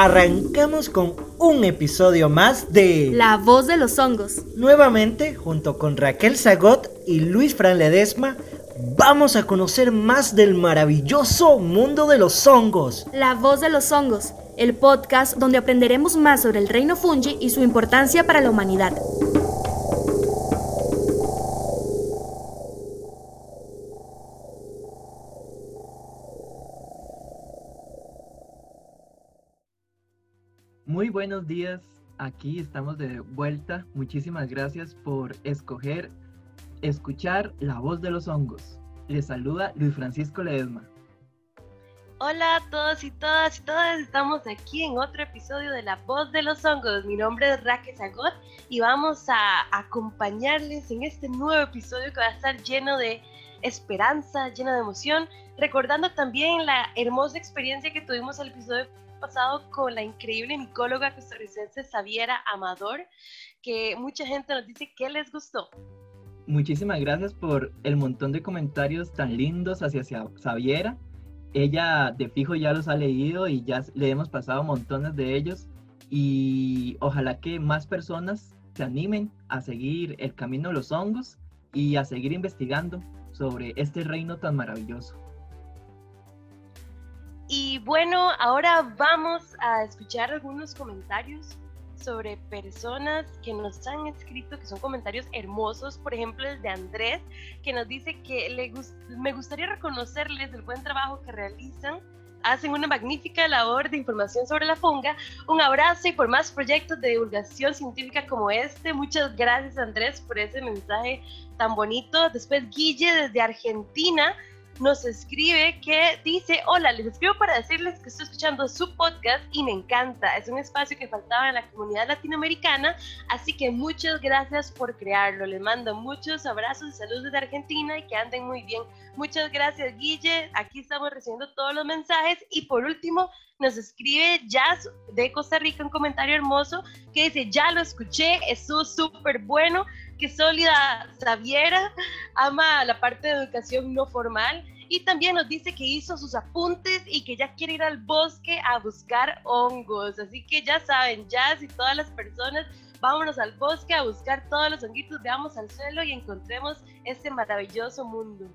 Arrancamos con un episodio más de La voz de los hongos. Nuevamente, junto con Raquel Zagot y Luis Fran Ledesma, vamos a conocer más del maravilloso mundo de los hongos. La voz de los hongos, el podcast donde aprenderemos más sobre el reino fungi y su importancia para la humanidad. Buenos días, aquí estamos de vuelta. Muchísimas gracias por escoger escuchar la voz de los hongos. Les saluda Luis Francisco Ledesma. Hola a todos y todas y todas, estamos aquí en otro episodio de La Voz de los Hongos. Mi nombre es Raquel Zagot y vamos a acompañarles en este nuevo episodio que va a estar lleno de esperanza, lleno de emoción, recordando también la hermosa experiencia que tuvimos el episodio pasado con la increíble micóloga costarricense Xaviera Amador, que mucha gente nos dice que les gustó. Muchísimas gracias por el montón de comentarios tan lindos hacia Xaviera. Ella de fijo ya los ha leído y ya le hemos pasado montones de ellos y ojalá que más personas se animen a seguir el camino de los hongos y a seguir investigando sobre este reino tan maravilloso. Bueno, ahora vamos a escuchar algunos comentarios sobre personas que nos han escrito, que son comentarios hermosos. Por ejemplo, el de Andrés, que nos dice que le me gustaría reconocerles el buen trabajo que realizan. Hacen una magnífica labor de información sobre la funga. Un abrazo y por más proyectos de divulgación científica como este. Muchas gracias, Andrés, por ese mensaje tan bonito. Después, Guille, desde Argentina nos escribe que dice, hola, les escribo para decirles que estoy escuchando su podcast y me encanta. Es un espacio que faltaba en la comunidad latinoamericana, así que muchas gracias por crearlo. Les mando muchos abrazos y saludos desde Argentina y que anden muy bien. Muchas gracias, Guille. Aquí estamos recibiendo todos los mensajes. Y por último, nos escribe Jazz de Costa Rica un comentario hermoso que dice, ya lo escuché, estuvo súper bueno que Sólida Xaviera ama la parte de educación no formal y también nos dice que hizo sus apuntes y que ya quiere ir al bosque a buscar hongos. Así que ya saben, Jazz y todas las personas, vámonos al bosque a buscar todos los honguitos, veamos al suelo y encontremos este maravilloso mundo.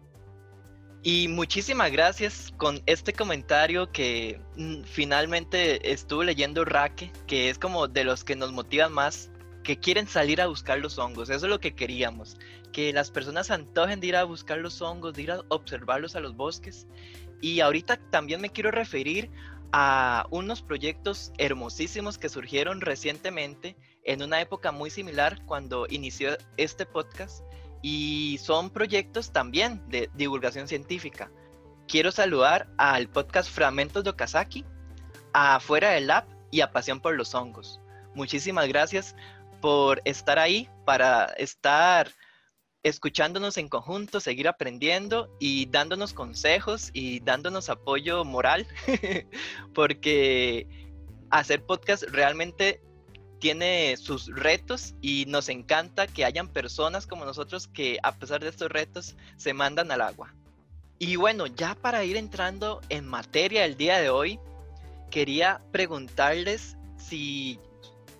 Y muchísimas gracias con este comentario que mm, finalmente estuve leyendo Raque, que es como de los que nos motivan más que quieren salir a buscar los hongos. Eso es lo que queríamos, que las personas antojen de ir a buscar los hongos, de ir a observarlos a los bosques. Y ahorita también me quiero referir a unos proyectos hermosísimos que surgieron recientemente en una época muy similar cuando inició este podcast y son proyectos también de divulgación científica. Quiero saludar al podcast Fragmentos de Okazaki, a Fuera del Lab y a Pasión por los Hongos. Muchísimas gracias por estar ahí, para estar escuchándonos en conjunto, seguir aprendiendo y dándonos consejos y dándonos apoyo moral, porque hacer podcast realmente tiene sus retos y nos encanta que hayan personas como nosotros que a pesar de estos retos se mandan al agua. Y bueno, ya para ir entrando en materia del día de hoy, quería preguntarles si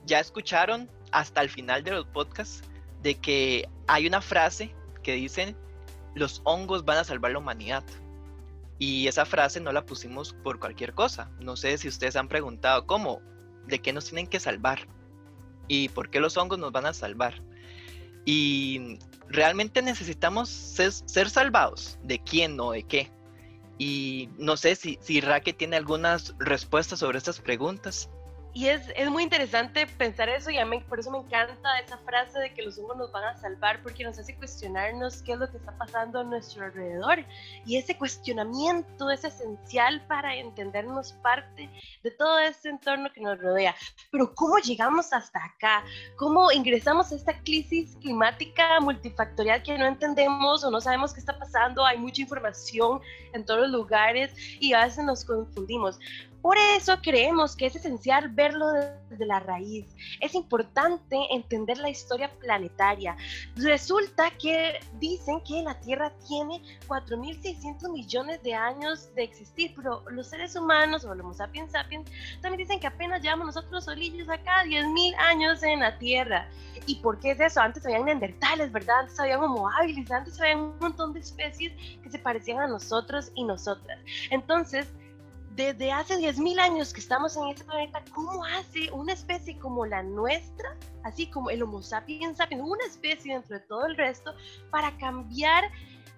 ya escucharon hasta el final de los podcasts de que hay una frase que dice los hongos van a salvar la humanidad. Y esa frase no la pusimos por cualquier cosa. No sé si ustedes han preguntado cómo, de qué nos tienen que salvar y por qué los hongos nos van a salvar. Y realmente necesitamos ser, salvados. ¿De quién o de qué? Y no sé si, si Raque tiene algunas respuestas sobre estas preguntas. Y es, es, muy interesante pensar eso y a mí, por eso me encanta esa frase de que los hongos nos van a salvar porque nos hace cuestionarnos qué es lo que está pasando a nuestro alrededor. Y ese cuestionamiento es esencial para entendernos parte de todo ese entorno que nos rodea. Pero ¿cómo llegamos hasta acá? ¿Cómo ingresamos a esta crisis climática multifactorial que no entendemos o no sabemos qué está pasando? Hay mucha información en todos los lugares y a veces nos confundimos Por eso creemos que es esencial verlo desde la raíz. Es importante entender la historia planetaria. Resulta que dicen que la Tierra tiene 4.600 millones de años de existir, pero los seres humanos o los Homo sapiens sapiens también dicen que apenas llevamos nosotros solillos acá 10.000 años en la Tierra. ¿Y por qué es eso? Antes habían neandertales, ¿verdad? Antes había homo antes había un montón de especies que se parecían a nosotros y nosotras. Entonces, desde hace 10.000 años que estamos en este planeta, ¿cómo hace una especie como la nuestra, así como el Homo sapiens sapiens, una especie dentro de todo el resto, para cambiar,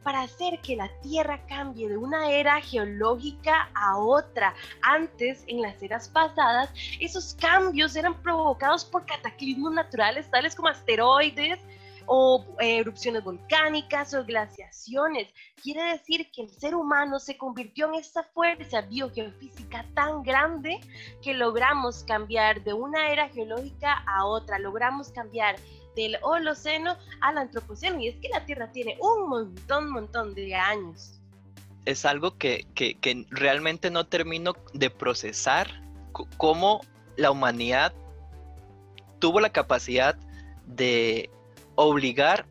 para hacer que la Tierra cambie de una era geológica a otra? Antes, en las eras pasadas, esos cambios eran provocados por cataclismos naturales, tales como asteroides, o eh, erupciones volcánicas o glaciaciones. Quiere decir que el ser humano se convirtió en esta fuerza biogeofísica tan grande que logramos cambiar de una era geológica a otra, logramos cambiar del Holoceno al Antropoceno y es que la Tierra tiene un montón, montón de años. Es algo que, que, que realmente no termino de procesar cómo la humanidad tuvo la capacidad de obligar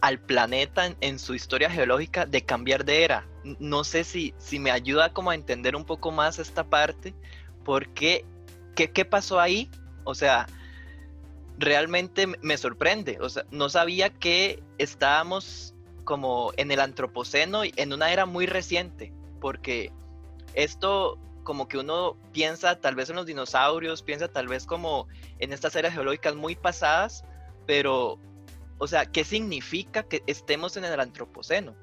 al planeta en, su historia geológica de cambiar de era. No sé si, si me ayuda como a entender un poco más esta parte, porque ¿qué, qué pasó ahí? O sea, realmente me sorprende. O sea, no sabía que estábamos como en el antropoceno y en una era muy reciente, porque esto como que uno piensa tal vez en los dinosaurios, piensa tal vez como en estas eras geológicas muy pasadas, pero o sea, ¿qué significa que estemos en el antropoceno?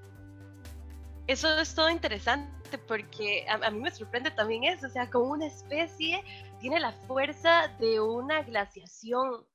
Eso es todo interesante porque a, mí me sorprende también eso, o sea, como una especie tiene la fuerza de una glaciación.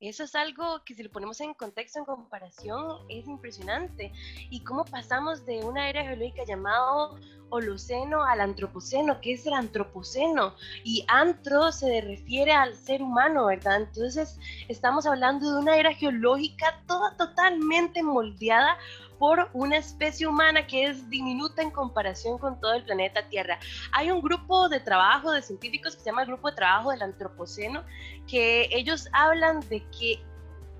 Eso es algo que si lo ponemos en contexto, en comparación, es impresionante. Y cómo pasamos de una era geológica llamado Holoceno al Antropoceno, que es el Antropoceno, y antro se refiere al ser humano, ¿verdad? Entonces estamos hablando de una era geológica toda totalmente moldeada por una especie humana que es diminuta en comparación con todo el planeta Tierra. Hay un grupo de trabajo de científicos que se llama el Grupo de Trabajo del Antropoceno, que ellos hablan de que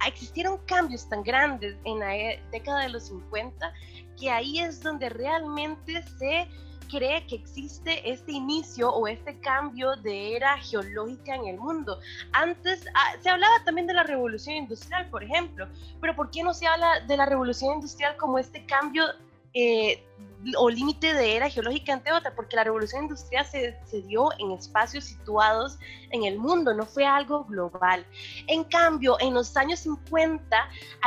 existieron cambios tan grandes en la década de los 50 que ahí es donde realmente se cree que existe este inicio o este cambio de era geológica en el mundo. Antes ah, se hablaba también de la revolución industrial, por ejemplo, pero ¿por qué no se habla de la revolución industrial como este cambio eh, o límite de era geológica ante otra, porque la revolución industrial se, se, dio en espacios situados en el mundo, no fue algo global. En cambio, en los años 50,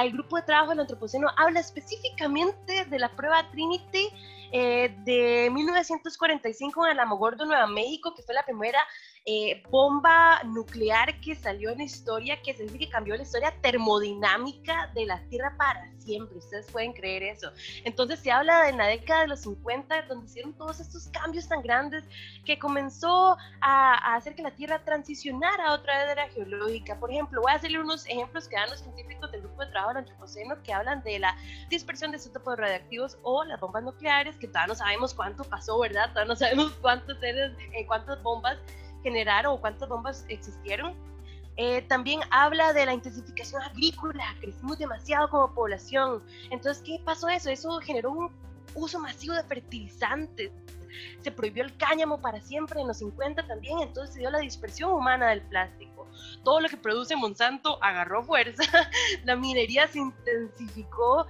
el grupo de trabajo del Antropoceno habla específicamente de la prueba Trinity eh, de 1945 en Alamogordo, Nueva México, que fue la primera eh, bomba nuclear que salió en historia, que se dice que cambió la historia termodinámica de la Tierra para siempre. Ustedes pueden creer eso. Entonces se habla de la década de los 50, donde hicieron todos estos cambios tan grandes que comenzó a, hacer que la Tierra transicionara a otra era geológica. Por ejemplo, voy a hacerle unos ejemplos que dan los científicos del grupo de trabajo del Antropoceno que hablan de la dispersión de isótopos radioactivos o las bombas nucleares, que todavía no sabemos cuánto pasó, ¿verdad? Todavía no sabemos cuántos seres, eh, cuántas bombas generaron o cuántas bombas existieron. Eh, también habla de la intensificación agrícola, crecimos demasiado como población. Entonces, ¿qué pasó eso? Eso generó un uso masivo de fertilizantes. Se prohibió el cáñamo para siempre en los 50 también, entonces se dio la dispersión humana del plástico. Todo lo que produce Monsanto agarró fuerza, la minería se intensificó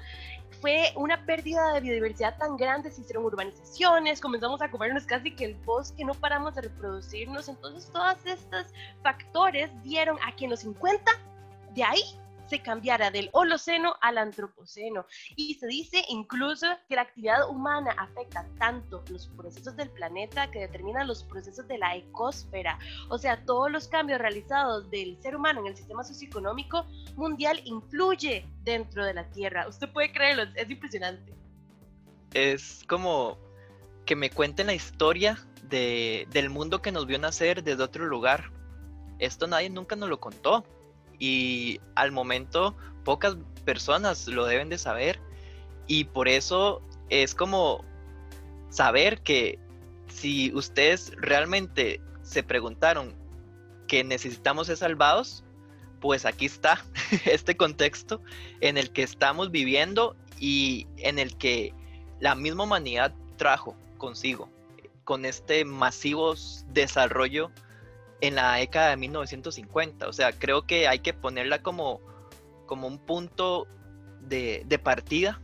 fue una pérdida de biodiversidad tan grande, se hicieron urbanizaciones, comenzamos a comernos casi que el bosque, no paramos de reproducirnos, entonces todos estos factores dieron a que en los 50, de ahí se cambiara del Holoceno al Antropoceno. Y se dice incluso que la actividad humana afecta tanto los procesos del planeta que determinan los procesos de la ecosfera. O sea, todos los cambios realizados del ser humano en el sistema socioeconómico mundial influye dentro de la Tierra. Usted puede creerlo, es impresionante. Es como que me cuenten la historia de, del mundo que nos vio nacer desde otro lugar. Esto nadie nunca nos lo contó y al momento pocas personas lo deben de saber y por eso es como saber que si ustedes realmente se preguntaron que necesitamos ser salvados, pues aquí está este contexto en el que estamos viviendo y en el que la misma humanidad trajo consigo con este masivo desarrollo en la década de 1950. O sea, creo que hay que ponerla como, como un punto de, de partida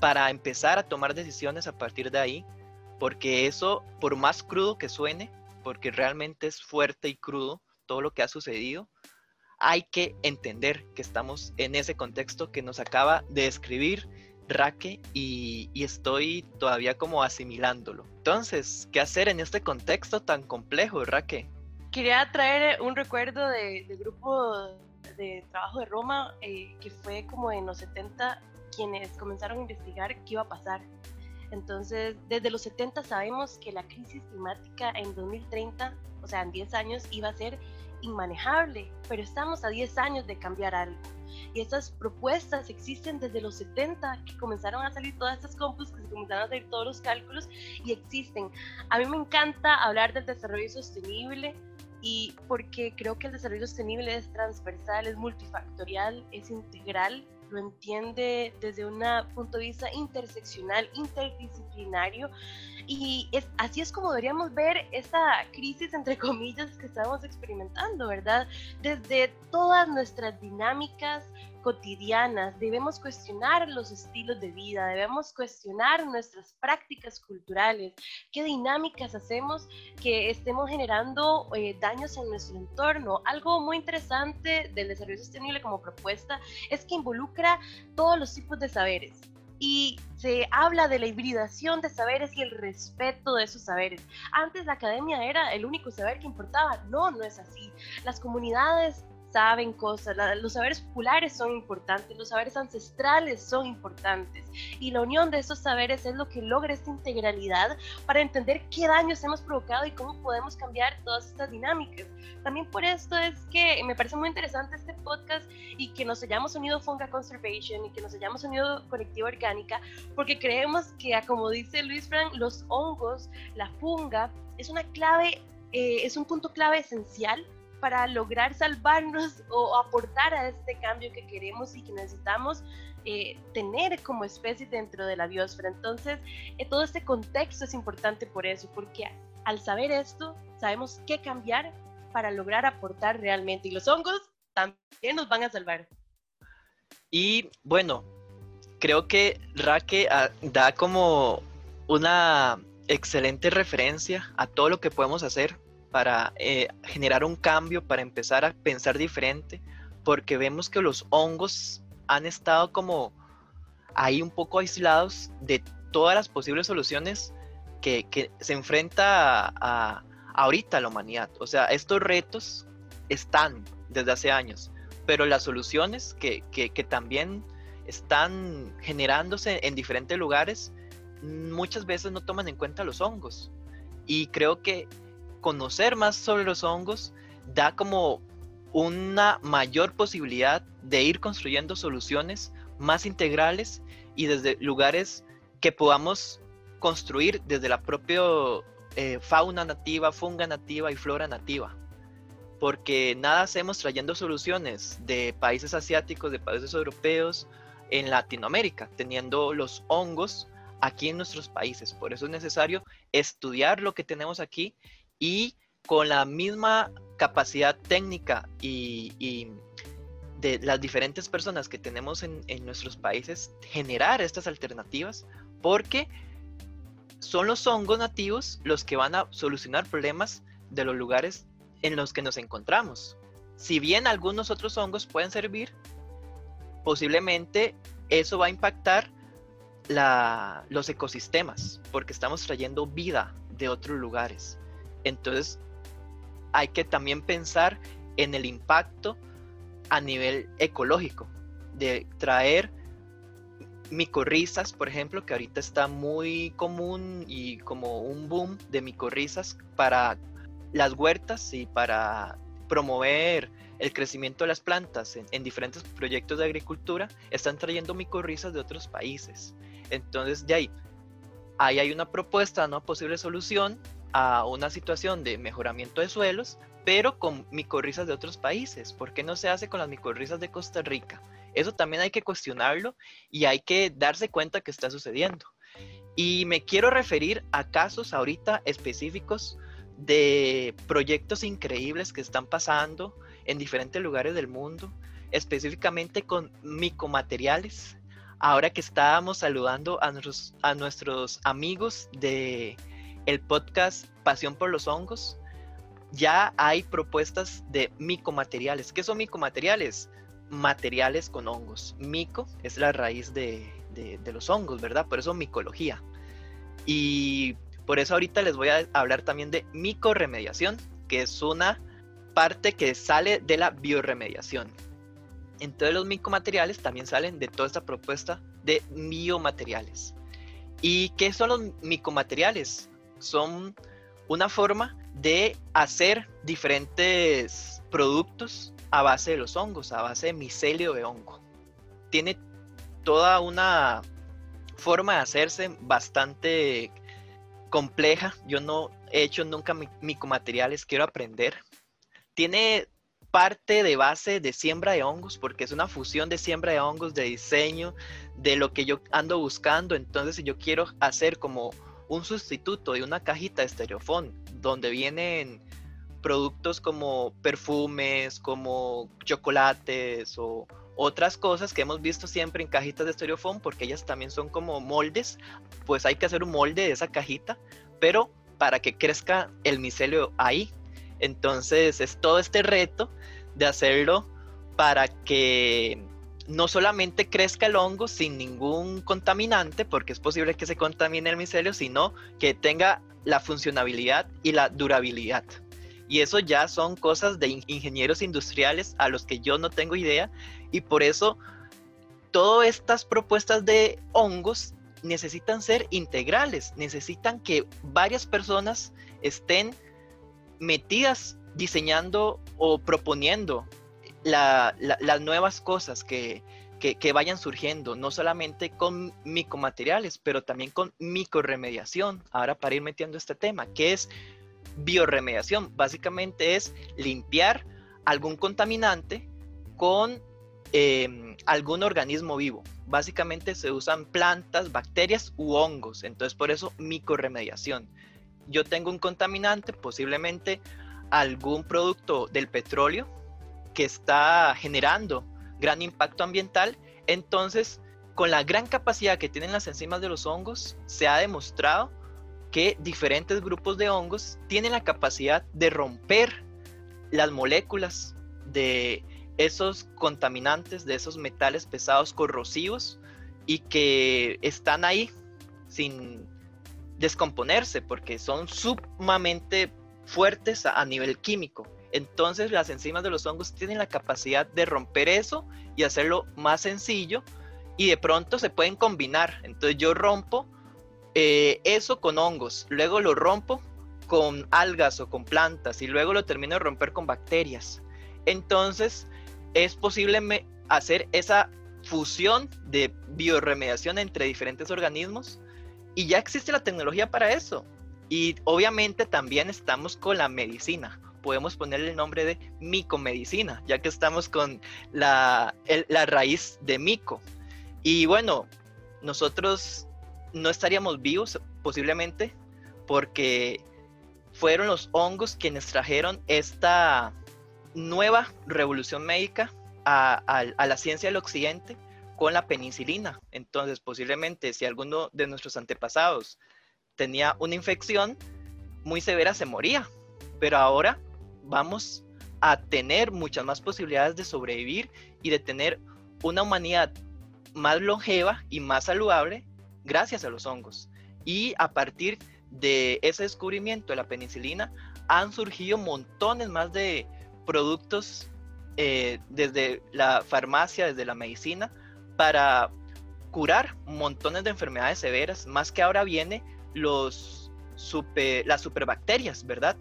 para empezar a tomar decisiones a partir de ahí, porque eso, por más crudo que suene, porque realmente es fuerte y crudo todo lo que ha sucedido, hay que entender que estamos en ese contexto que nos acaba de describir Raque y, estoy todavía como asimilándolo. Entonces, ¿qué hacer en este contexto tan complejo, Raque? Quería traer un recuerdo del grupo de trabajo de Roma, eh, que fue como en los 70 quienes comenzaron a investigar qué iba a pasar. Entonces, desde los 70 sabemos que la crisis climática en 2030, o sea, en 10 años, iba a ser inmanejable, pero estamos a 10 años de cambiar algo. Y estas propuestas existen desde los 70, que comenzaron a salir todas estas compus, que se comenzaron a salir todos los cálculos y existen. A mí me encanta hablar del desarrollo sostenible y porque creo que el desarrollo sostenible es transversal, es multifactorial, es integral lo entiende desde un punto de vista interseccional, interdisciplinario, y es, así es como deberíamos ver esta crisis, entre comillas, que estamos experimentando, ¿verdad? Desde todas nuestras dinámicas, cotidianas, debemos cuestionar los estilos de vida, debemos cuestionar nuestras prácticas culturales, qué dinámicas hacemos que estemos generando eh, daños en nuestro entorno. Algo muy interesante del desarrollo sostenible como propuesta es que involucra todos los tipos de saberes y se habla de la hibridación de saberes y el respeto de esos saberes. Antes la academia era el único saber que importaba. No, no es así. Las comunidades saben cosas, los saberes populares son importantes, los saberes ancestrales son importantes y la unión de esos saberes es lo que logra esta integralidad para entender qué daños hemos provocado y cómo podemos cambiar todas estas dinámicas. También por esto es que me parece muy interesante este podcast y que nos hayamos unido Funga Conservation y que nos hayamos unido Colectiva Orgánica, porque creemos que, como dice Luis Frank, los hongos, la funga, es una clave, eh, es un punto clave esencial para lograr salvarnos o aportar a este cambio que queremos y que necesitamos eh, tener como especie dentro de la biosfera. Entonces, eh, todo este contexto es importante por eso, porque al saber esto, sabemos qué cambiar para lograr aportar realmente. Y los hongos también nos van a salvar. Y bueno, creo que Raque ah, da como una excelente referencia a todo lo que podemos hacer para eh, generar un cambio, para empezar a pensar diferente, porque vemos que los hongos han estado como ahí un poco aislados de todas las posibles soluciones que, se enfrenta a, ahorita la humanidad. O sea, estos retos están desde hace años, pero las soluciones que también están generándose en diferentes lugares muchas veces no toman en cuenta los hongos. Y creo que conocer más sobre los hongos da como una mayor posibilidad de ir construyendo soluciones más integrales y desde lugares que podamos construir desde la propia eh, fauna nativa, funga nativa y flora nativa. Porque nada hacemos trayendo soluciones de países asiáticos, de países europeos, en Latinoamérica, teniendo los hongos aquí en nuestros países. Por eso es necesario estudiar lo que tenemos aquí y con la misma capacidad técnica y, de las diferentes personas que tenemos en, nuestros países, generar estas alternativas, porque son los hongos nativos los que van a solucionar problemas de los lugares en los que nos encontramos. Si bien algunos otros hongos pueden servir, posiblemente eso va a impactar los ecosistemas, porque estamos trayendo vida de otros lugares. Entonces, hay que también pensar en el impacto a nivel ecológico, de traer micorrizas, por ejemplo, que ahorita está muy común y como un boom de micorrizas para las huertas y para promover el crecimiento de las plantas en, en, diferentes proyectos de agricultura, están trayendo micorrizas de otros países. Entonces, de ahí, ahí hay una propuesta, una posible solución a una situación de mejoramiento de suelos, pero con micorrizas de otros países. ¿Por qué no se hace con las micorrizas de Costa Rica? Eso también hay que cuestionarlo y hay que darse cuenta que está sucediendo. Y me quiero referir a casos ahorita específicos de proyectos increíbles que están pasando en diferentes lugares del mundo, específicamente con micomateriales. Ahora que estábamos saludando a nuestros, a nuestros amigos de el podcast Pasión por los Hongos, ya hay propuestas de micomateriales. ¿Qué son micomateriales? Materiales con hongos. Mico es la raíz de, de los hongos, ¿verdad? Por eso micología. Y por eso ahorita les voy a hablar también de micorremediación, que es una parte que sale de la bioremediación. Entonces los micomateriales también salen de toda esta propuesta de biomateriales. ¿Y qué son los micomateriales? Son una forma de hacer diferentes productos a base de los hongos, a base de micelio de hongo. Tiene toda una forma de hacerse bastante compleja. Yo no he hecho nunca micomateriales, quiero aprender. Tiene parte de base de siembra de hongos, porque es una fusión de siembra de hongos, de diseño, de lo que yo ando buscando. Entonces, si yo quiero hacer como un sustituto de una cajita de estereofón, donde vienen productos como perfumes, como chocolates o otras cosas que hemos visto siempre en cajitas de estereofón, porque ellas también son como moldes, pues hay que hacer un molde de esa cajita, pero para que crezca el micelio ahí. Entonces es todo este reto de hacerlo para que no solamente crezca el hongo sin ningún contaminante, porque es posible que se contamine el micelio, sino que tenga la funcionabilidad y la durabilidad. Y eso ya son cosas de ingenieros industriales a los que yo no tengo idea, y por eso todas estas propuestas de hongos necesitan ser integrales, necesitan que varias personas estén metidas diseñando o proponiendo las nuevas cosas que, que, vayan surgiendo, no solamente con micomateriales, pero también con micorremediación. Ahora para ir metiendo este tema, que es biorremediación, básicamente es limpiar algún contaminante con Em, algún organismo vivo. Básicamente se usan plantas, bacterias u hongos. Entonces por eso micorremediación. Yo tengo un contaminante, posiblemente algún producto del petróleo que está generando gran impacto ambiental. Entonces, con la gran capacidad que tienen las enzimas de los hongos, se ha demostrado que diferentes grupos de hongos tienen la capacidad de romper las moléculas de esos contaminantes, de esos metales pesados corrosivos y que están ahí sin descomponerse porque son sumamente fuertes a, nivel químico. Entonces las enzimas de los hongos tienen la capacidad de romper eso y hacerlo más sencillo y de pronto se pueden combinar. Entonces yo rompo eh, eso con hongos, luego lo rompo con algas o con plantas y luego lo termino de romper con bacterias. Entonces es posible hacer esa fusión de bioremediación entre diferentes organismos y ya existe la tecnología para eso. Y obviamente también estamos con la medicina. Podemos ponerle el nombre de micomedicina, ya que estamos con la, la raíz de mico. Y bueno, nosotros no estaríamos vivos posiblemente porque fueron los hongos quienes trajeron esta nueva revolución médica a, la ciencia del occidente con la penicilina. Entonces, posiblemente si alguno de nuestros antepasados tenía una infección muy severa, se moría. Pero ahora vamos a tener muchas más posibilidades de sobrevivir y de tener una humanidad más longeva y más saludable gracias a los hongos. Y a partir de ese descubrimiento de la penicilina han surgido montones más de productos eh, desde la farmacia, desde la medicina, para curar montones de enfermedades severas, más que ahora viene los super, las superbacterias, ¿verdad?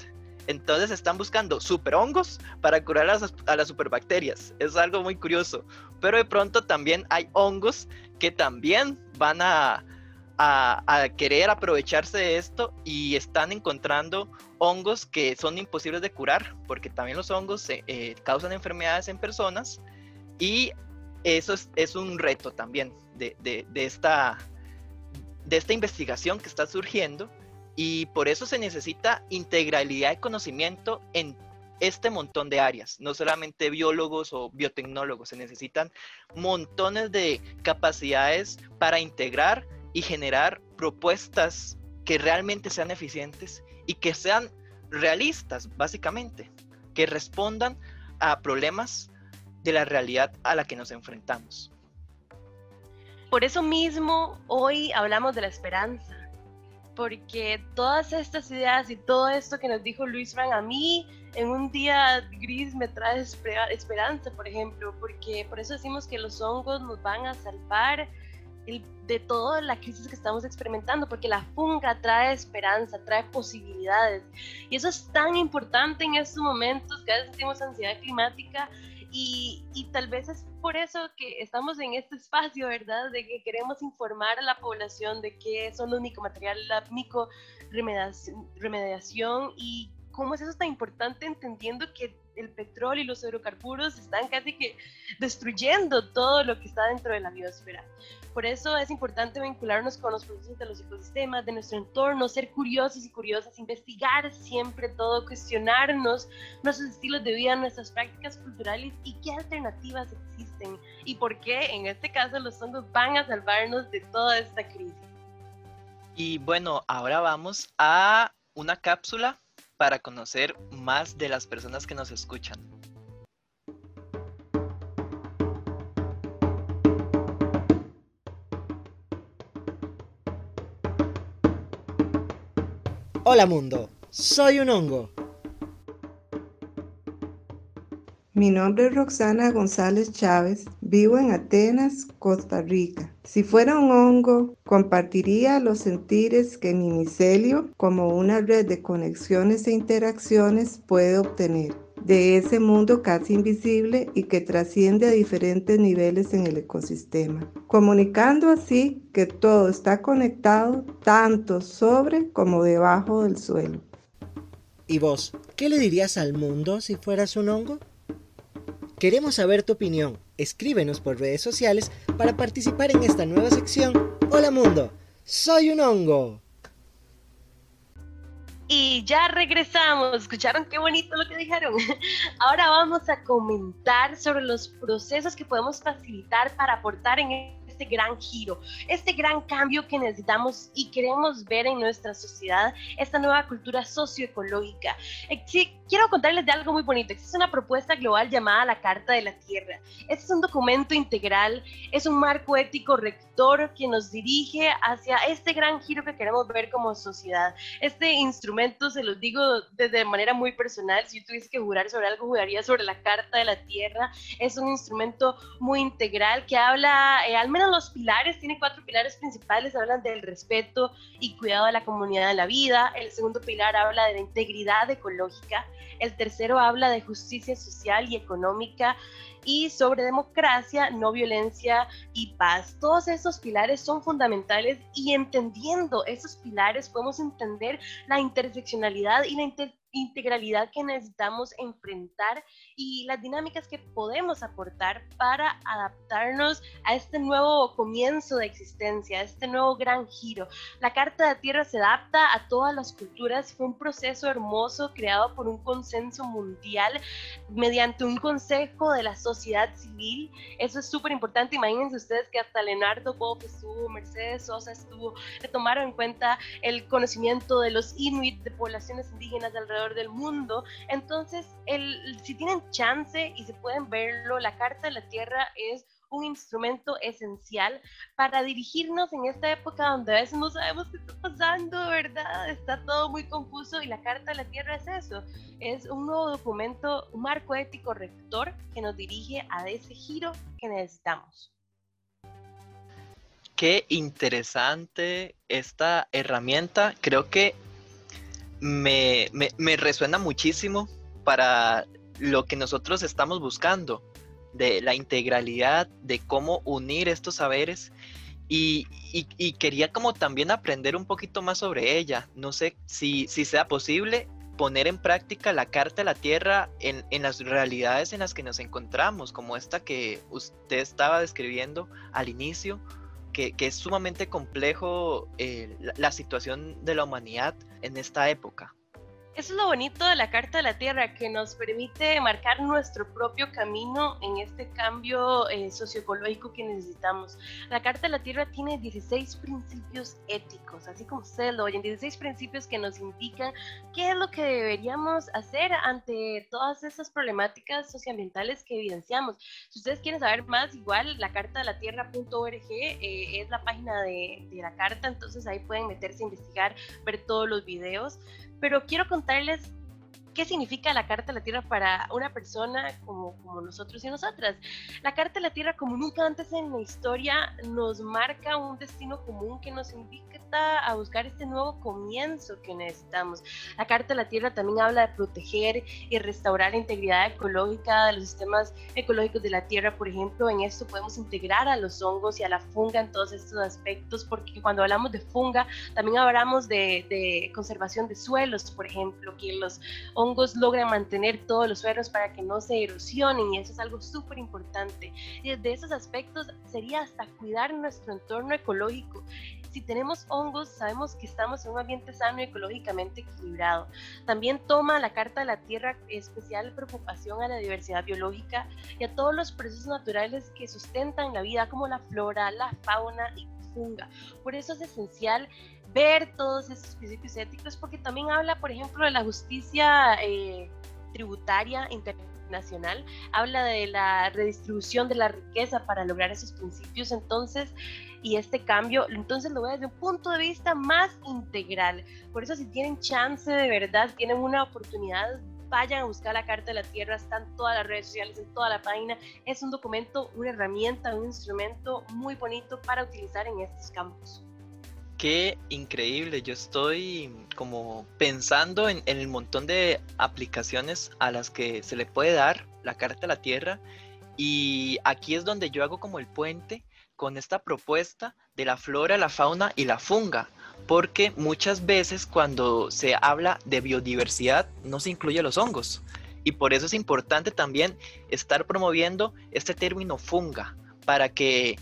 Entonces están buscando superhongos para curar las, a las superbacterias. Es algo muy curioso. Pero de pronto también hay hongos que también van a, a, querer aprovecharse de esto y están encontrando hongos que son imposibles de curar, porque también los hongos eh, causan enfermedades en personas y eso es, un reto también de esta investigación que está surgiendo y por eso se necesita integralidad de conocimiento en este montón de áreas, no solamente biólogos o biotecnólogos, se necesitan montones de capacidades para integrar y generar propuestas que realmente sean eficientes y que sean realistas, básicamente, que respondan a problemas de la realidad a la que nos enfrentamos. Por eso mismo hoy hablamos de la esperanza, porque todas estas ideas y todo esto que nos dijo Luis Frank a mí en un día gris me trae esperanza, por ejemplo, porque por eso decimos que los hongos nos van a salvar de toda la crisis que estamos experimentando, porque la funga trae esperanza, trae posibilidades. Y eso es tan importante en estos momentos que a veces tenemos ansiedad climática y, y, tal vez es por eso que estamos en este espacio, ¿verdad? De que queremos informar a la población de qué son los micomateriales, la micoremediación remediación y cómo es eso tan importante entendiendo que el petróleo y los hidrocarburos están casi que destruyendo todo lo que está dentro de la biosfera. Por eso es importante vincularnos con los procesos de los ecosistemas, de nuestro entorno, ser curiosos y curiosas, investigar siempre todo, cuestionarnos nuestros estilos de vida, nuestras prácticas culturales y qué alternativas existen y por qué en este caso los hongos van a salvarnos de toda esta crisis. Y bueno, ahora vamos a una cápsula para conocer más de las personas que nos escuchan. Hola mundo, soy un hongo. Mi nombre es Roxana González Chávez, vivo en Atenas, Costa Rica. Si fuera un hongo, compartiría los sentires que mi micelio, como una red de conexiones e interacciones, puede obtener de ese mundo casi invisible y que trasciende a diferentes niveles en el ecosistema, comunicando así que todo está conectado tanto sobre como debajo del suelo. ¿Y vos, qué le dirías al mundo si fueras un hongo? Queremos saber tu opinión. Escríbenos por redes sociales para participar en esta nueva sección. Hola mundo, soy un hongo. Y ya regresamos. ¿Escucharon qué bonito lo que dijeron? Ahora vamos a comentar sobre los procesos que podemos facilitar para aportar en este gran giro, este gran cambio que necesitamos y queremos ver en nuestra sociedad, esta nueva cultura socioecológica. Quiero contarles de algo muy bonito. Existe una propuesta global llamada la Carta de la Tierra. Este es un documento integral, es un marco ético rector que nos dirige hacia este gran giro que queremos ver como sociedad. Este instrumento, se los digo desde manera muy personal, si yo tuviese que jurar sobre algo, juraría sobre la Carta de la Tierra. Es un instrumento muy integral que habla, eh, al menos los pilares, tiene cuatro pilares principales, hablan del respeto y cuidado de la comunidad de la vida, el segundo pilar habla de la integridad ecológica, el tercero habla de justicia social y económica y sobre democracia, no violencia y paz. Todos esos pilares son fundamentales y entendiendo esos pilares podemos entender la interseccionalidad y la integralidad que necesitamos enfrentar y las dinámicas que podemos aportar para adaptarnos a este nuevo comienzo de existencia, a este nuevo gran giro. La Carta de Tierra se adapta a todas las culturas, fue un proceso hermoso creado por un consenso mundial mediante un consejo de la sociedad civil. Eso es súper importante, imagínense ustedes que hasta Leonardo Bob estuvo, Mercedes Sosa estuvo, tomaron en cuenta el conocimiento de los inuit, de poblaciones indígenas alrededor del mundo. Entonces, el, si tienen chance y se pueden verlo, la Carta de la Tierra es un instrumento esencial para dirigirnos en esta época donde a veces no sabemos qué está pasando, ¿verdad? Está todo muy confuso y la Carta de la Tierra es eso, es un nuevo documento, un marco ético rector que nos dirige a ese giro que necesitamos. Qué interesante esta herramienta. Creo que me, resuena muchísimo para lo que nosotros estamos buscando, de la integralidad, de cómo unir estos saberes Y, quería como también aprender un poquito más sobre ella. No sé si, si sea posible poner en práctica la Carta de la Tierra en, en, las realidades en las que nos encontramos, como esta que usted estaba describiendo al inicio, que, que es sumamente complejo eh, la situación de la humanidad en esta época. Eso es lo bonito de la Carta de la Tierra, que nos permite marcar nuestro propio camino en este cambio eh, socioecológico que necesitamos. La Carta de la Tierra tiene 16 principios éticos, así como ustedes lo oyen, 16 principios que nos indican qué es lo que deberíamos hacer ante todas esas problemáticas socioambientales que evidenciamos. Si ustedes quieren saber más, igual la carta de la tierra.org eh, es la página de, de la carta, entonces ahí pueden meterse a investigar, ver todos los videos pero quiero contarles qué significa la Carta de la Tierra para una persona como, como, nosotros y nosotras. La Carta de la Tierra, como nunca antes en la historia, nos marca un destino común que nos invita a buscar este nuevo comienzo que necesitamos. La Carta de la Tierra también habla de proteger y restaurar la integridad ecológica de los sistemas ecológicos de la Tierra, por ejemplo. En esto podemos integrar a los hongos y a la funga en todos estos aspectos, porque cuando hablamos de funga, también hablamos de, de conservación de suelos, por ejemplo, que los hongos logran mantener todos los suelos para que no se erosionen y eso es algo súper importante. Y desde esos aspectos sería hasta cuidar nuestro entorno ecológico si tenemos hongos, sabemos que estamos en un ambiente sano y ecológicamente equilibrado. También toma la Carta de la Tierra especial preocupación a la diversidad biológica y a todos los procesos naturales que sustentan la vida, como la flora, la fauna y funga. Por eso es esencial ver todos estos principios éticos, porque también habla, por ejemplo, de la justicia eh, tributaria internacional, habla de la redistribución de la riqueza para lograr esos principios. Entonces, y este cambio, entonces lo veo desde un punto de vista más integral. Por eso si tienen chance de verdad, tienen una oportunidad, vayan a buscar la Carta de la Tierra, están todas las redes sociales, en toda la página. Es un documento, una herramienta, un instrumento muy bonito para utilizar en estos campos. Qué increíble, yo estoy como pensando en, el montón de aplicaciones a las que se le puede dar la Carta de la Tierra y aquí es donde yo hago como el puente con esta propuesta de la flora, la fauna y la funga, porque muchas veces cuando se habla de biodiversidad no se incluye los hongos. Y por eso es importante también estar promoviendo este término funga, para que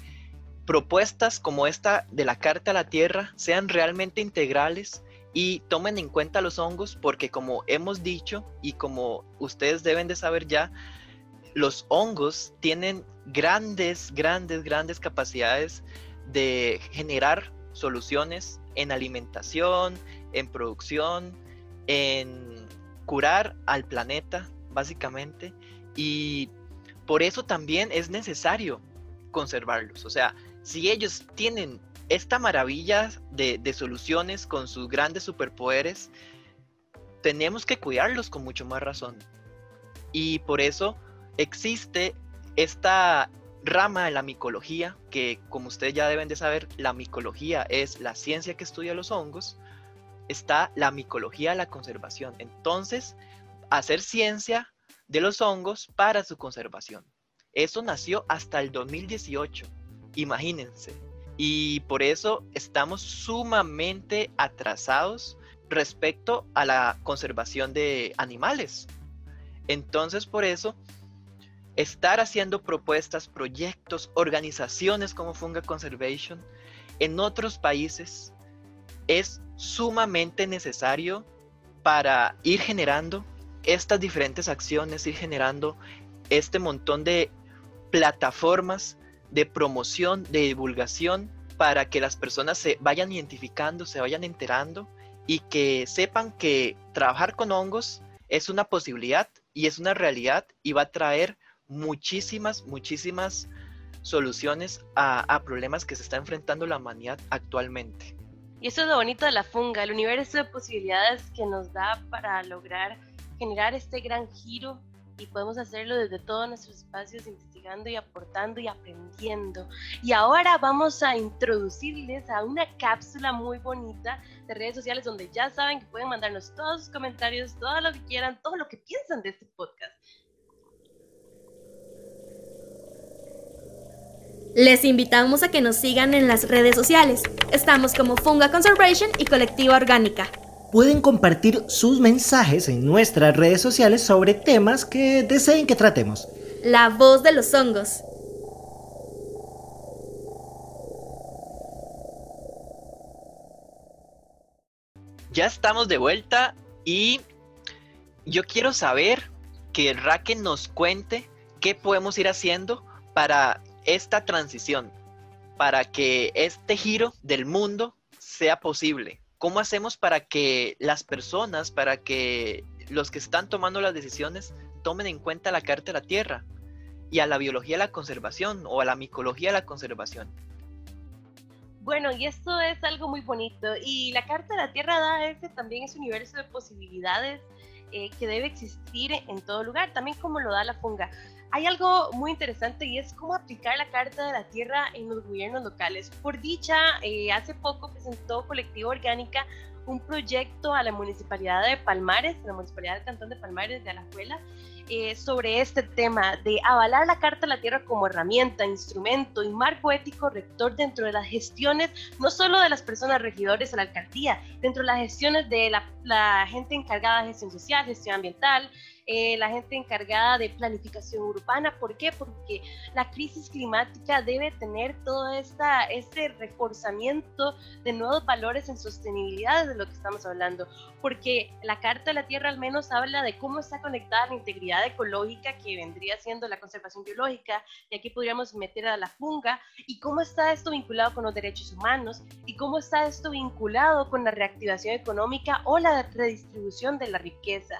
propuestas como esta de la Carta a la Tierra sean realmente integrales y tomen en cuenta los hongos, porque como hemos dicho y como ustedes deben de saber ya, los hongos tienen grandes, grandes, grandes capacidades de generar soluciones en alimentación, en producción, en curar al planeta, básicamente. Y por eso también es necesario conservarlos. O sea, si ellos tienen esta maravilla de, soluciones con sus grandes superpoderes, tenemos que cuidarlos con mucho más razón. Y por eso existe esta rama de la micología, que como ustedes ya deben de saber, la micología es la ciencia que estudia los hongos, está la micología de la conservación. Entonces, hacer ciencia de los hongos para su conservación. Eso nació hasta el 2018, imagínense. Y por eso estamos sumamente atrasados respecto a la conservación de animales. Entonces, por eso estar haciendo propuestas, proyectos, organizaciones como Funga Conservation en otros países es sumamente necesario para ir generando estas diferentes acciones, ir generando este montón de plataformas de promoción, de divulgación, para que las personas se vayan identificando, se vayan enterando y que sepan que trabajar con hongos es una posibilidad y es una realidad y va a traer muchísimas, muchísimas soluciones a, problemas que se está enfrentando la humanidad actualmente. Y eso es lo bonito de la funga, el universo de posibilidades que nos da para lograr generar este gran giro y podemos hacerlo desde todos nuestros espacios investigando y aportando y aprendiendo. Y ahora vamos a introducirles a una cápsula muy bonita de redes sociales donde ya saben que pueden mandarnos todos sus comentarios, todo lo que quieran, todo lo que piensan de este podcast. Les invitamos a que nos sigan en las redes sociales. Estamos como Funga Conservation y Colectiva Orgánica. Pueden compartir sus mensajes en nuestras redes sociales sobre temas que deseen que tratemos. La voz de los hongos. Ya estamos de vuelta y yo quiero saber que Raque nos cuente qué podemos ir haciendo para esta transición, para que este giro del mundo sea posible. ¿Cómo hacemos para que las personas, para que los que están tomando las decisiones tomen en cuenta la Carta de la Tierra y a la biología de la conservación o a la micología de la conservación? Bueno, y esto es algo muy bonito. Y la Carta de la Tierra da ese también ese universo de posibilidades eh, que debe existir en todo lugar, también como lo da la funga. Hay algo muy interesante y es cómo aplicar la Carta de la Tierra en los gobiernos locales. Por dicha, eh, hace poco presentó Colectivo Orgánica un proyecto a la Municipalidad de Palmares, la Municipalidad del Cantón de Palmares de Alajuela, eh, sobre este tema de avalar la Carta de la Tierra como herramienta, instrumento y marco ético rector dentro de las gestiones, no solo de las personas regidores a la alcaldía, dentro de las gestiones de la, la gente encargada de gestión social, gestión ambiental, eh, la gente encargada de planificación urbana. ¿Por qué? Porque la crisis climática debe tener todo esta, este reforzamiento de nuevos valores en sostenibilidad de lo que estamos hablando. Porque la Carta de la Tierra al menos habla de cómo está conectada la integridad ecológica que vendría siendo la conservación biológica, y aquí podríamos meter a la funga, y cómo está esto vinculado con los derechos humanos, y cómo está esto vinculado con la reactivación económica o la redistribución de la riqueza.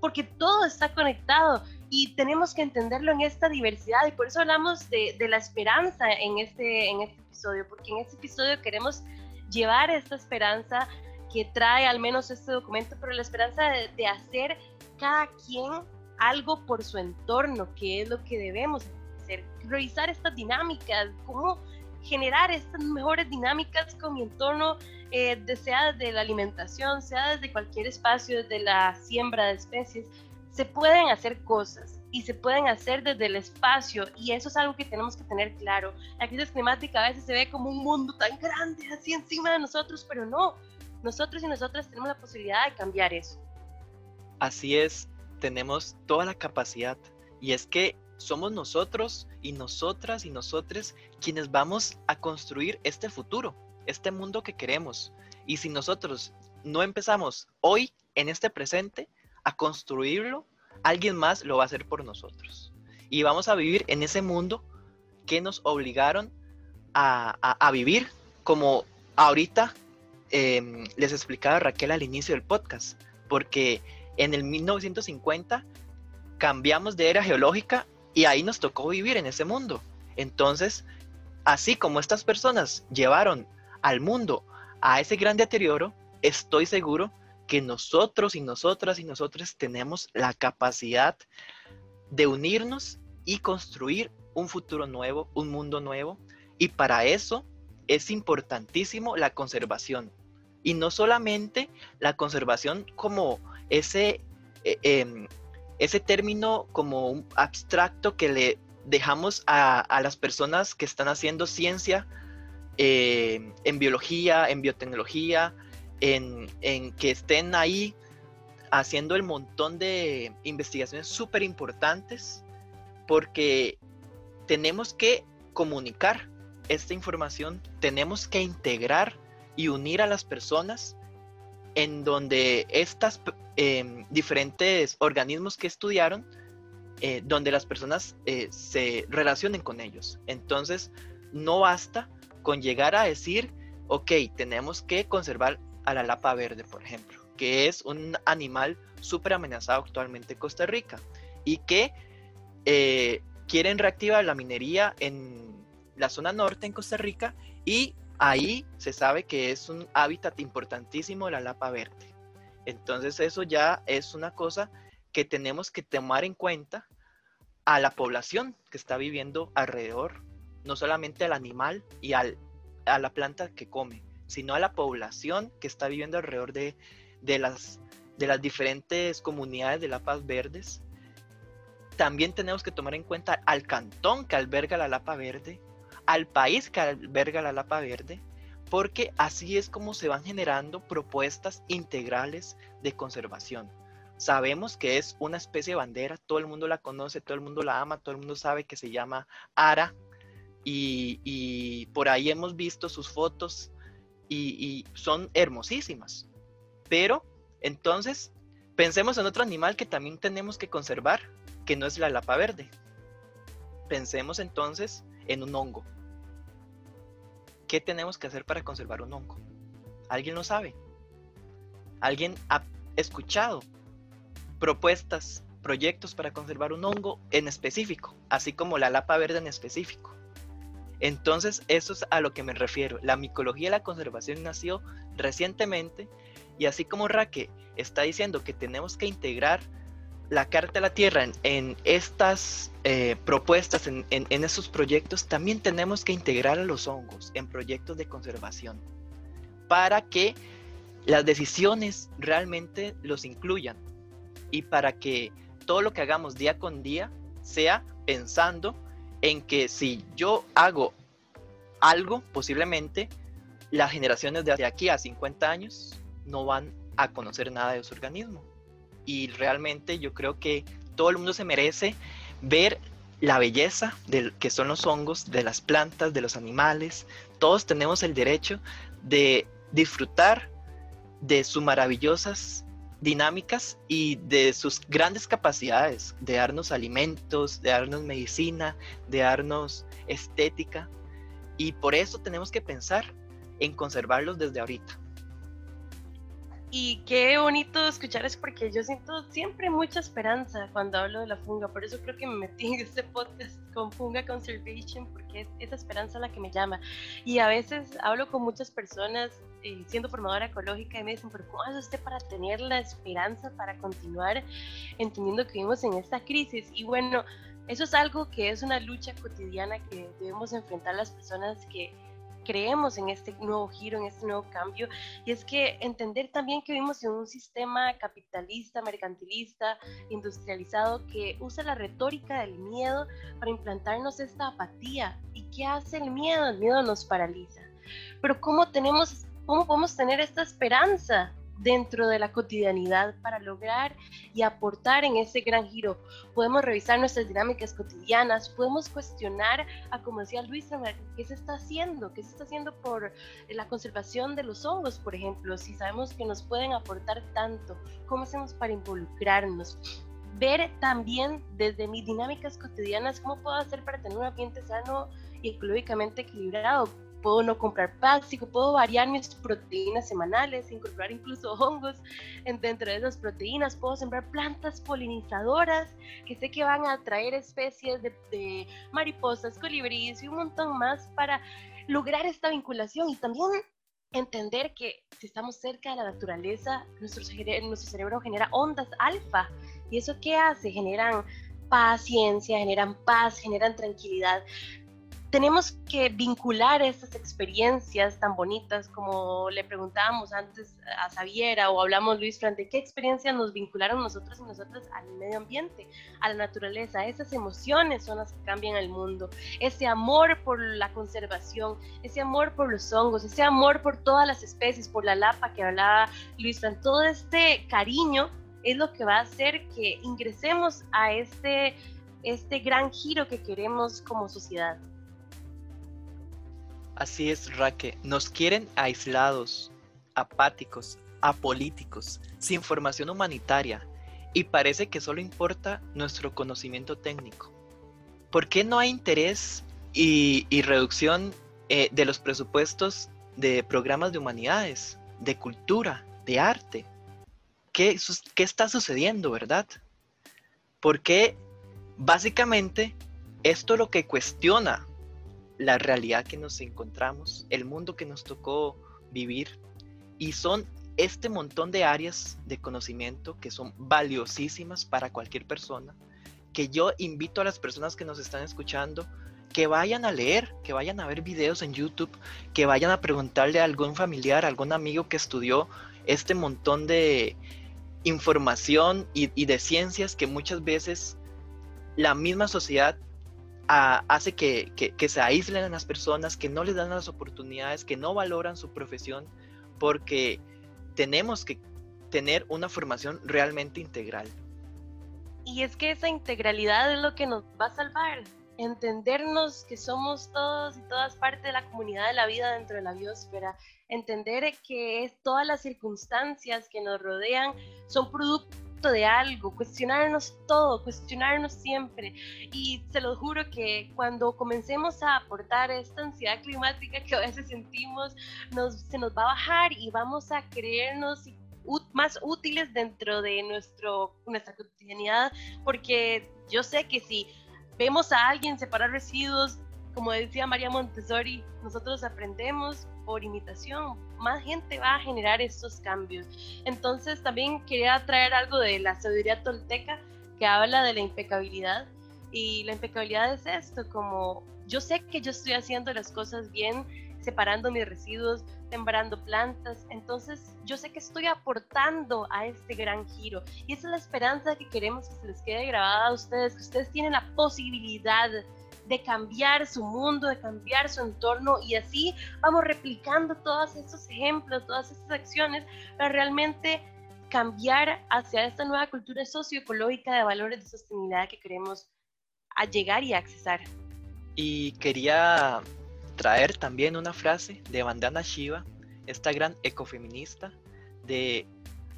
Porque todo está conectado y tenemos que entenderlo en esta diversidad. Y por eso hablamos de, la esperanza en este, en este episodio, porque en este episodio queremos llevar esta esperanza que trae al menos este documento, pero la esperanza de, hacer cada quien algo por su entorno, que es lo que debemos hacer, revisar estas dinámicas, cómo generar estas mejores dinámicas con mi entorno, eh, sea desde la alimentación, sea desde cualquier espacio, desde la siembra de especies, se pueden hacer cosas y se pueden hacer desde el espacio y eso es algo que tenemos que tener claro. La crisis climática a veces se ve como un mundo tan grande así encima de nosotros, pero no, nosotros y nosotras tenemos la posibilidad de cambiar eso. Así es, tenemos toda la capacidad y es que somos nosotros y nosotras y nosotres quienes vamos a construir este futuro, este mundo que queremos. Y si nosotros no empezamos hoy en este presente, a construirlo, alguien más lo va a hacer por nosotros. Y vamos a vivir en ese mundo que nos obligaron a, vivir, como ahorita em, les explicaba Raquel al inicio del podcast, porque en el 1950 cambiamos de era geológica y ahí nos tocó vivir en ese mundo. Entonces, así como estas personas llevaron al mundo a ese gran deterioro, estoy seguro que nosotros y nosotras y nosotros tenemos la capacidad de unirnos y construir un futuro nuevo, un mundo nuevo. Y para eso es importantísimo la conservación. Y no solamente la conservación como ese, eh, em, ese término como un abstracto que le dejamos a, las personas que están haciendo ciencia eh, en biología, en biotecnología, en, que estén ahí haciendo el montón de investigaciones súper importantes porque tenemos que comunicar esta información, tenemos que integrar y unir a las personas en donde estos em, diferentes organismos que estudiaron, eh, donde las personas eh, se relacionen con ellos. Entonces, no basta con llegar a decir, ok, tenemos que conservar a la lapa verde, por ejemplo, que es un animal súper amenazado actualmente en Costa Rica y que eh, quieren reactivar la minería en la zona norte en Costa Rica y ahí se sabe que es un hábitat importantísimo de la lapa verde. Entonces eso ya es una cosa que tenemos que tomar en cuenta a la población que está viviendo alrededor, no solamente al animal y al, a la planta que come, sino a la población que está viviendo alrededor de, las, de las diferentes comunidades de La Paz Verdes. También tenemos que tomar en cuenta al cantón que alberga la Lapa Verde, al país que alberga la Lapa Verde, porque así es como se van generando propuestas integrales de conservación. Sabemos que es una especie de bandera, todo el mundo la conoce, todo el mundo la ama, todo el mundo sabe que se llama Ara y, por ahí hemos visto sus fotos y, son hermosísimas. Pero entonces pensemos en otro animal que también tenemos que conservar, que no es la lapa verde. Pensemos entonces en un hongo. ¿Qué tenemos que hacer para conservar un hongo? ¿Alguien lo sabe? ¿Alguien ha escuchado propuestas, proyectos para conservar un hongo en específico, así como la lapa verde en específico? Entonces, eso es a lo que me refiero. La micología de la conservación nació recientemente y así como Raque está diciendo que tenemos que integrar la Carta de la Tierra en, estas eh, propuestas, en, en, esos proyectos, también tenemos que integrar a los hongos en proyectos de conservación para que las decisiones realmente los incluyan y para que todo lo que hagamos día con día sea pensando en que si yo hago algo, posiblemente las generaciones de aquí a 50 años no van a conocer nada de su organismo y realmente yo creo que todo el mundo se merece ver la belleza de que son los hongos, de las plantas, de los animales. Todos tenemos el derecho de disfrutar de sus maravillosas dinámicas y de sus grandes capacidades de darnos alimentos, de darnos medicina, de darnos estética. Y por eso tenemos que pensar en conservarlos desde ahorita. Y qué bonito escuchar eso porque yo siento siempre mucha esperanza cuando hablo de la funga. Por eso creo que me metí en este podcast con Funga Conservation porque es esa esperanza la que me llama. Y a veces hablo con muchas personas eh, siendo formadora ecológica y me dicen, pero ¿cómo hace usted para tener la esperanza para continuar entendiendo que vivimos en esta crisis? Y bueno, eso es algo que es una lucha cotidiana que debemos enfrentar las personas que creemos en este nuevo giro, en este nuevo cambio, y es que entender también que vivimos en un sistema capitalista, mercantilista, industrializado, que usa la retórica del miedo para implantarnos esta apatía. ¿Y qué hace el miedo? El miedo nos paraliza. Pero ¿cómo tenemos, cómo podemos tener esta esperanza? Dentro de la cotidianidad para lograr y aportar en ese gran giro. Podemos revisar nuestras dinámicas cotidianas, podemos cuestionar, a como decía Luis, qué se está haciendo, qué se está haciendo por la conservación de los hongos, por ejemplo, si sabemos que nos pueden aportar tanto, ¿cómo hacemos para involucrarnos? Ver también desde mis dinámicas cotidianas cómo puedo hacer para tener un ambiente sano y ecológicamente equilibrado puedo no comprar plástico, puedo variar mis proteínas semanales, incorporar incluso hongos dentro de esas proteínas, puedo sembrar plantas polinizadoras que sé que van a atraer especies de, mariposas, colibríes y un montón más para lograr esta vinculación y también entender que si estamos cerca de la naturaleza, nuestro, nuestro cerebro genera ondas alfa. ¿Y eso qué hace? Generan paciencia, generan paz, generan tranquilidad tenemos que vincular estas experiencias tan bonitas como le preguntábamos antes a Xaviera o hablamos Luis Fran de qué experiencias nos vincularon nosotros y nosotras al medio ambiente, a la naturaleza. Esas emociones son las que cambian el mundo. Ese amor por la conservación, ese amor por los hongos, ese amor por todas las especies, por la lapa que hablaba Luis Fran, todo este cariño es lo que va a hacer que ingresemos a este, este gran giro que queremos como sociedad. Así es, Raque. Nos quieren aislados, apáticos, apolíticos, sin formación humanitaria, y parece que solo importa nuestro conocimiento técnico. ¿Por qué no hay interés y, reducción eh, de los presupuestos de programas de humanidades, de cultura, de arte? ¿Qué, qué está sucediendo, verdad? Porque básicamente esto lo que cuestiona la realidad que nos encontramos, el mundo que nos tocó vivir y son este montón de áreas de conocimiento que son valiosísimas para cualquier persona, que yo invito a las personas que nos están escuchando que vayan a leer, que vayan a ver videos en YouTube, que vayan a preguntarle a algún familiar, a algún amigo que estudió este montón de información y, y de ciencias que muchas veces la misma sociedad hace que, que, se aíslen a las personas, que no les dan las oportunidades, que no valoran su profesión, porque tenemos que tener una formación realmente integral. Y es que esa integralidad es lo que nos va a salvar, entendernos que somos todos y todas parte de la comunidad de la vida dentro de la biosfera, entender que todas las circunstancias que nos rodean son de algo, cuestionarnos todo, cuestionarnos siempre. Y se lo juro que cuando comencemos a aportar esta ansiedad climática que a veces sentimos, nos, se nos va a bajar y vamos a creernos más útiles dentro de nuestro, nuestra cotidianidad, porque yo sé que si vemos a alguien separar residuos, como decía María Montessori, nosotros aprendemos por imitación, más gente va a generar estos cambios. Entonces también quería traer algo de la sabiduría tolteca que habla de la impecabilidad. Y la impecabilidad es esto, como yo sé que yo estoy haciendo las cosas bien, separando mis residuos, sembrando plantas, entonces yo sé que estoy aportando a este gran giro. Y esa es la esperanza que queremos que se les quede grabada a ustedes, que ustedes tienen la posibilidad de cambiar su mundo, de cambiar su entorno y así vamos replicando todos estos ejemplos, todas estas acciones para realmente cambiar hacia esta nueva cultura socioecológica de valores de sostenibilidad que queremos llegar y accesar. Y quería traer también una frase de Vandana Shiva, esta gran ecofeminista, de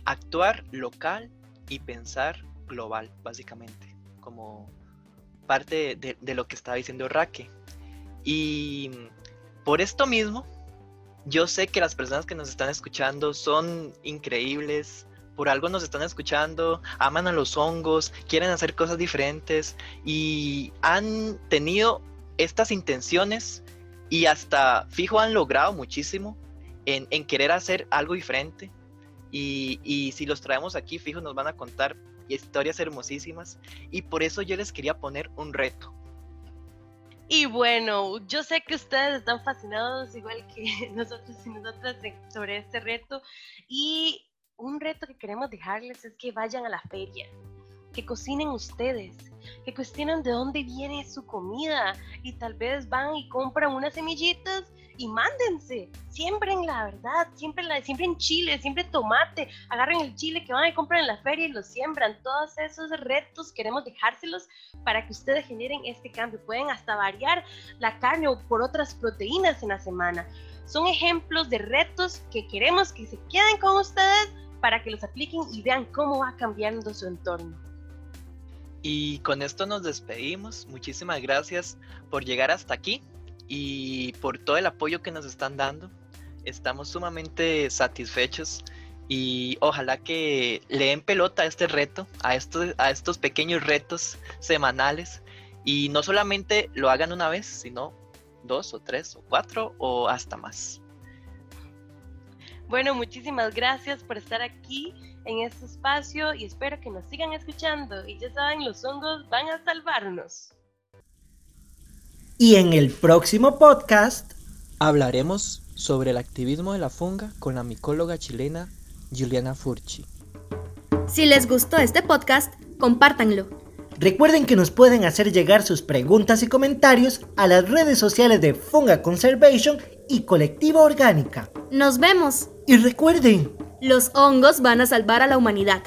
actuar local y pensar global, básicamente, como parte de, lo que estaba diciendo Raque. Y por esto mismo, yo sé que las personas que nos están escuchando son increíbles, por algo nos están escuchando, aman a los hongos, quieren hacer cosas diferentes y han tenido estas intenciones y hasta fijo han logrado muchísimo en, querer hacer algo diferente. Y, y si los traemos aquí, fijo, nos van a contar historias hermosísimas y por eso yo les quería poner un reto. Y bueno, yo sé que ustedes están fascinados igual que nosotros y nosotras sobre este reto y un reto que queremos dejarles es que vayan a la feria, que cocinen ustedes, que cuestionen de dónde viene su comida y tal vez van y compran unas semillitas y mándense, siembren la verdad, siempre la, siembren chile, siempre tomate, agarren el chile que van y compran en la feria y lo siembran. Todos esos retos queremos dejárselos para que ustedes generen este cambio. Pueden hasta variar la carne o por otras proteínas en la semana. Son ejemplos de retos que queremos que se queden con ustedes para que los apliquen y vean cómo va cambiando su entorno. Y con esto nos despedimos. Muchísimas gracias por llegar hasta aquí y por todo el apoyo que nos están dando. Estamos sumamente satisfechos y ojalá que le den pelota a este reto, a estos, a estos pequeños retos semanales y no solamente lo hagan una vez, sino dos o tres o cuatro o hasta más. Bueno, muchísimas gracias por estar aquí en este espacio y espero que nos sigan escuchando y ya saben, los hongos van a salvarnos. Y en el próximo podcast hablaremos sobre el activismo de la funga con la micóloga chilena Juliana Furchi. Si les gustó este podcast, compártanlo. Recuerden que nos pueden hacer llegar sus preguntas y comentarios a las redes sociales de Funga Conservation y Colectiva Orgánica. Nos vemos. Y recuerden, los hongos van a salvar a la humanidad.